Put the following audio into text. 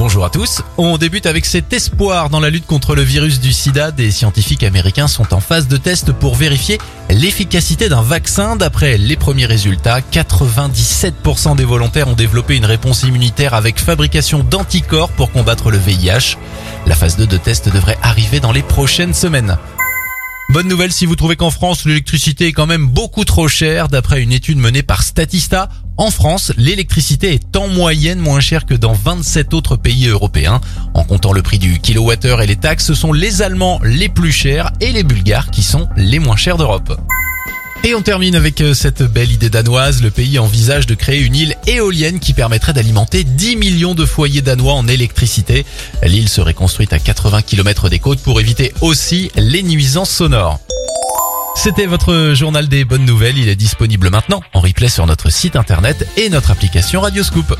Bonjour à tous. On débute avec cet espoir dans la lutte contre le virus du sida. Des scientifiques américains sont en phase de test pour vérifier l'efficacité d'un vaccin. D'après les premiers résultats, 97% des volontaires ont développé une réponse immunitaire avec fabrication d'anticorps pour combattre le VIH. La phase 2 de test devrait arriver dans les prochaines semaines. Bonne nouvelle si vous trouvez qu'en France l'électricité est quand même beaucoup trop chère. D'après une étude menée par Statista, en France l'électricité est en moyenne moins chère que dans 27 autres pays européens. En comptant le prix du kilowattheure et les taxes, ce sont les Allemands les plus chers et les Bulgares qui sont les moins chers d'Europe. Et on termine avec euh, cette belle idée danoise. Le pays envisage de créer une île éolienne qui permettrait d'alimenter 10 millions de foyers danois en électricité. L'île serait construite à 80 km des côtes pour éviter aussi les nuisances sonores. C'était votre journal des bonnes nouvelles. Il est disponible maintenant en replay sur notre site internet et notre application Radioscoop.